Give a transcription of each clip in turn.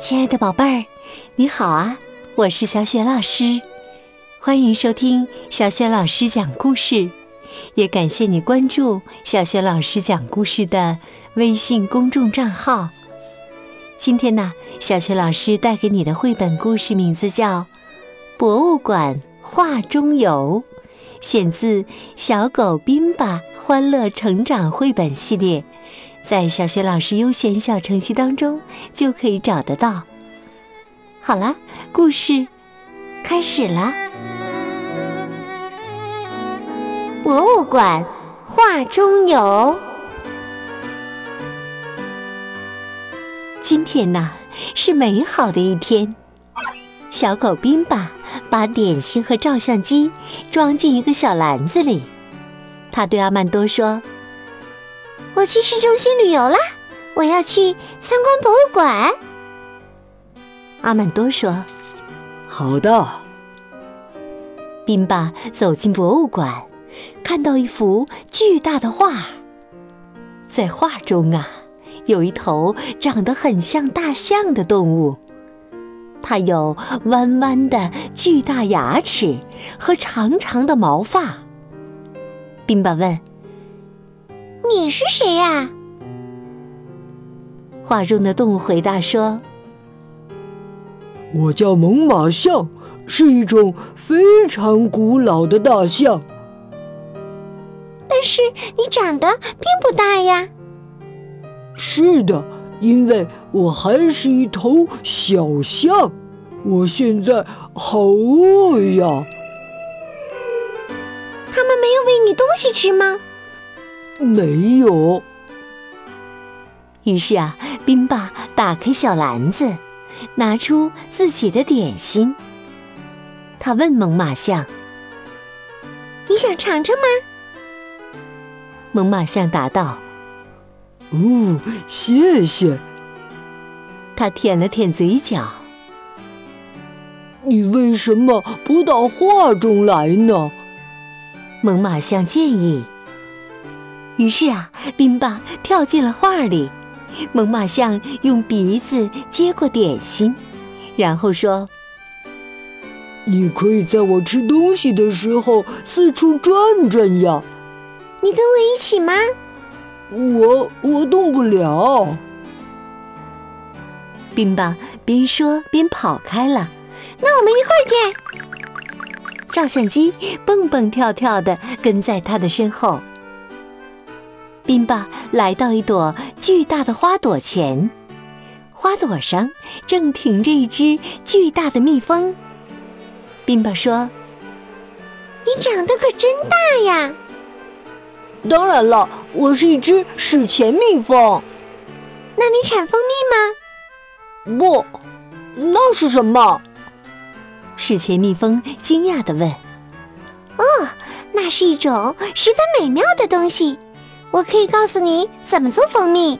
亲爱的宝贝儿，你好啊！我是小雪老师，欢迎收听小雪老师讲故事，也感谢你关注小雪老师讲故事的微信公众账号。今天呢，小雪老师带给你的绘本故事名字叫《博物馆画中游》，选自《小狗宾巴欢乐成长绘本系列》。在小学老师优选小程序当中就可以找得到。好了，故事开始了。博物馆画中游。今天呢是美好的一天。小狗宾巴把点心和照相机装进一个小篮子里，他对阿曼多说。我去市中心旅游啦！我要去参观博物馆。阿曼多说：“好的。”宾巴走进博物馆，看到一幅巨大的画。在画中啊，有一头长得很像大象的动物，它有弯弯的巨大牙齿和长长的毛发。宾巴问。你是谁呀？画中的动物回答说：“我叫猛犸象，是一种非常古老的大象。但是你长得并不大呀。”“是的，因为我还是一头小象。我现在好饿呀。”“他们没有喂你东西吃吗？”没有。于是啊，冰爸打开小篮子，拿出自己的点心。他问猛犸象：“你想尝尝吗？”猛犸象答道：“哦，谢谢。”他舔了舔嘴角。你为什么不到画中来呢？猛犸象建议。于是啊，宾巴跳进了画里。猛犸象用鼻子接过点心，然后说：“你可以在我吃东西的时候四处转转呀。”你跟我一起吗？我我动不了。冰巴边说边跑开了。那我们一会儿见。照相机蹦蹦跳跳的跟在他的身后。冰巴来到一朵巨大的花朵前，花朵上正停着一只巨大的蜜蜂。冰巴说：“你长得可真大呀！”“当然了，我是一只史前蜜蜂。”“那你产蜂蜜吗？”“不，那是什么？”史前蜜蜂惊讶地问。“哦，那是一种十分美妙的东西。”我可以告诉你怎么做蜂蜜。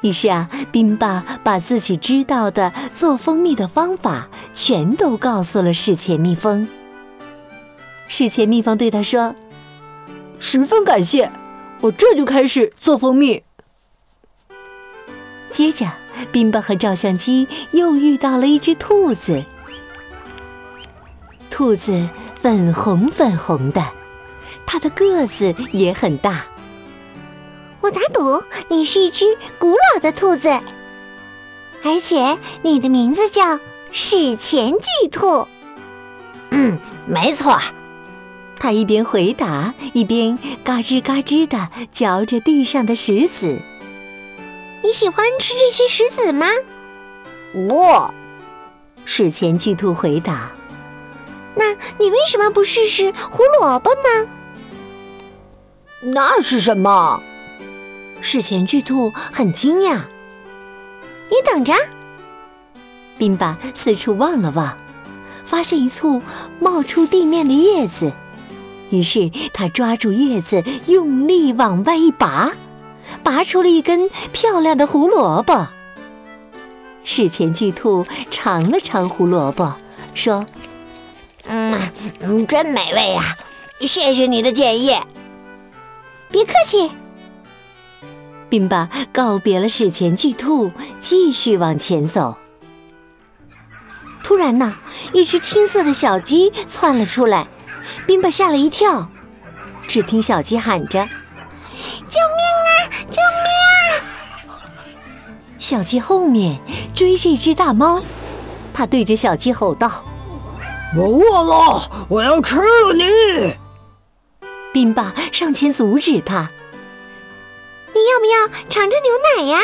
于是啊，冰爸把自己知道的做蜂蜜的方法全都告诉了史前蜜蜂。史前蜜蜂对他说：“十分感谢，我这就开始做蜂蜜。”接着，冰棒和照相机又遇到了一只兔子。兔子粉红粉红的。它的个子也很大。我打赌你是一只古老的兔子，而且你的名字叫史前巨兔。嗯，没错。他一边回答，一边嘎吱嘎吱地嚼着地上的石子。你喜欢吃这些石子吗？不，史前巨兔回答。那你为什么不试试胡萝卜呢？那是什么？史前巨兔很惊讶。你等着。宾巴四处望了望，发现一簇冒出地面的叶子，于是他抓住叶子，用力往外一拔，拔出了一根漂亮的胡萝卜。史前巨兔尝了尝胡萝卜，说：“嗯，真美味呀！谢谢你的建议。”别客气。宾巴告别了史前巨兔，继续往前走。突然呢，一只青色的小鸡窜了出来，宾巴吓了一跳。只听小鸡喊着：“救命啊！救命啊！”小鸡后面追着一只大猫，它对着小鸡吼道：“我饿了，我要吃了你！”宾巴上前阻止他：“你要不要尝尝牛奶呀？”“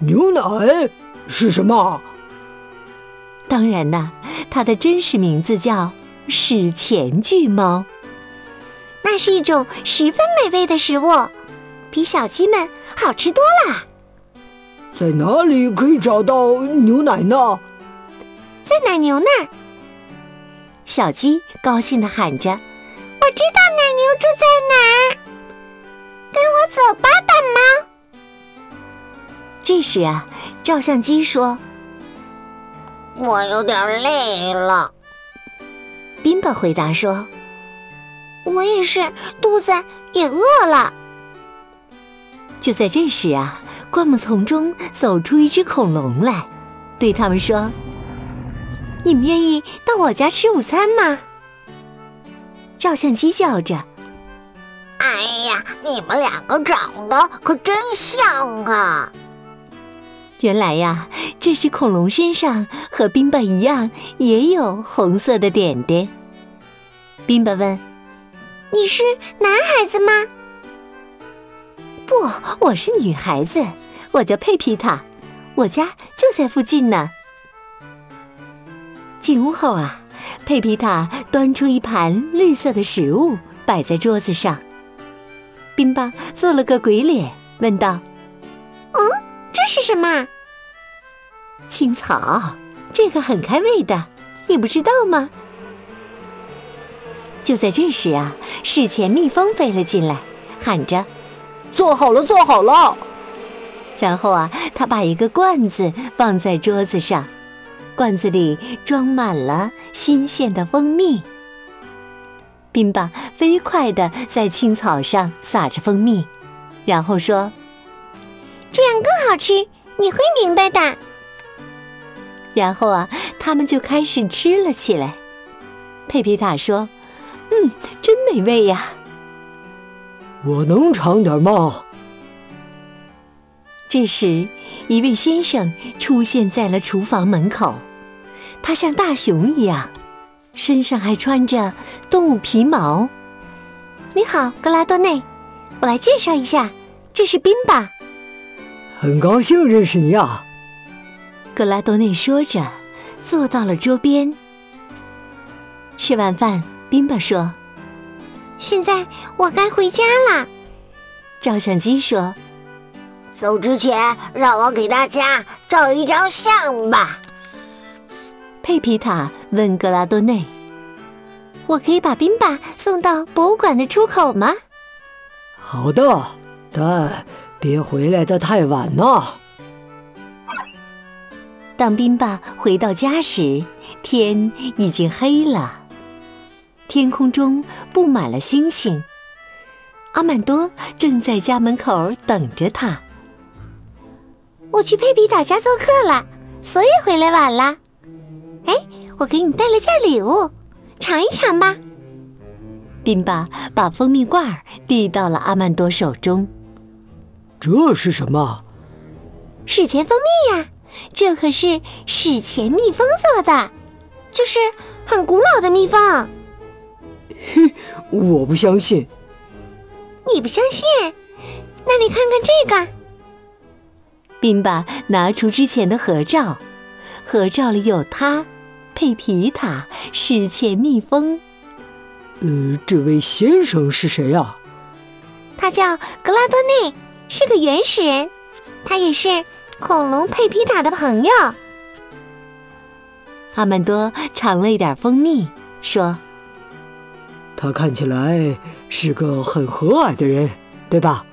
牛奶是什么？”当然啦，它的真实名字叫史前巨猫。那是一种十分美味的食物，比小鸡们好吃多了。在哪里可以找到牛奶呢？在奶牛那儿。小鸡高兴地喊着：“我知道奶牛住在哪儿，跟我走吧，大猫。”这时啊，照相机说。我有点累了，宾巴回答说：“我也是，肚子也饿了。”就在这时啊，灌木丛中走出一只恐龙来，对他们说：“你们愿意到我家吃午餐吗？”照相机叫着：“哎呀，你们两个长得可真像啊！”原来呀，这是恐龙身上和冰巴一样，也有红色的点点。冰巴问：“你是男孩子吗？”“不，我是女孩子，我叫佩皮塔，我家就在附近呢。”进屋后啊，佩皮塔端出一盘绿色的食物摆在桌子上。冰巴做了个鬼脸，问道：“嗯？”这是什么？青草，这个很开胃的，你不知道吗？就在这时啊，史前蜜蜂飞了进来，喊着：“做好了，做好了！”然后啊，他把一个罐子放在桌子上，罐子里装满了新鲜的蜂蜜。宾巴飞快地在青草上撒着蜂蜜，然后说。这样更好吃，你会明白的。然后啊，他们就开始吃了起来。佩皮塔说：“嗯，真美味呀。”我能尝点吗？这时，一位先生出现在了厨房门口。他像大熊一样，身上还穿着动物皮毛。你好，格拉多内，我来介绍一下，这是宾巴。很高兴认识你啊，格拉多内说着，坐到了桌边。吃完饭，宾巴说：“现在我该回家了。”照相机说：“走之前，让我给大家照一张相吧。”佩皮塔问格拉多内：“我可以把宾巴送到博物馆的出口吗？”“好的，但……”别回来的太晚呐！当宾巴回到家时，天已经黑了，天空中布满了星星。阿曼多正在家门口等着他。我去佩比岛家做客了，所以回来晚了。哎，我给你带了件礼物，尝一尝吧。宾巴把蜂蜜罐递到了阿曼多手中。这是什么？史前蜂蜜呀！这可是史前蜜蜂做的，就是很古老的蜜蜂。嘿，我不相信。你不相信？那你看看这个。宾巴拿出之前的合照，合照里有他、佩皮塔、史前蜜蜂。呃，这位先生是谁啊？他叫格拉多内。是个原始人，他也是恐龙佩皮塔的朋友。阿曼多尝了一点蜂蜜，说：“他看起来是个很和蔼的人，对吧？”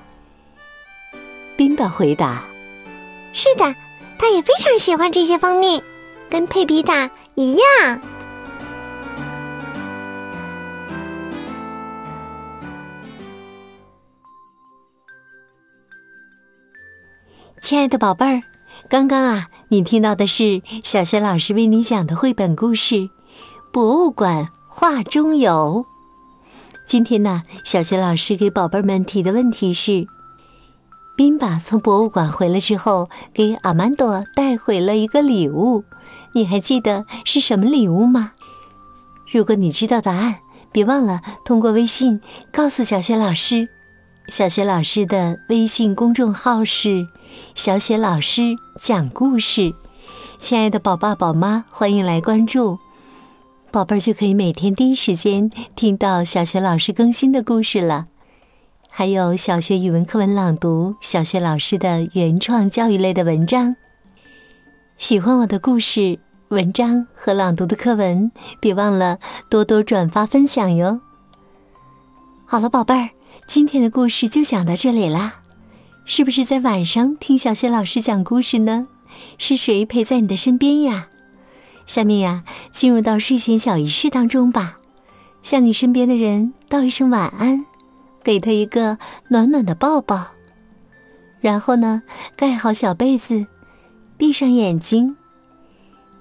宾巴回答：“是的，他也非常喜欢这些蜂蜜，跟佩皮塔一样。”亲爱的宝贝儿，刚刚啊，你听到的是小学老师为你讲的绘本故事《博物馆画中有》。今天呢，小学老师给宝贝们提的问题是：宾巴从博物馆回来之后，给阿曼多带回了一个礼物，你还记得是什么礼物吗？如果你知道答案，别忘了通过微信告诉小学老师。小学老师的微信公众号是。小雪老师讲故事，亲爱的宝爸宝妈，欢迎来关注，宝贝儿就可以每天第一时间听到小学老师更新的故事了。还有小学语文课文朗读，小学老师的原创教育类的文章。喜欢我的故事、文章和朗读的课文，别忘了多多转发分享哟。好了，宝贝儿，今天的故事就讲到这里啦。是不是在晚上听小雪老师讲故事呢？是谁陪在你的身边呀？下面呀，进入到睡前小仪式当中吧，向你身边的人道一声晚安，给他一个暖暖的抱抱，然后呢，盖好小被子，闭上眼睛，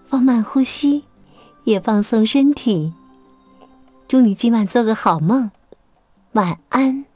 放慢呼吸，也放松身体。祝你今晚做个好梦，晚安。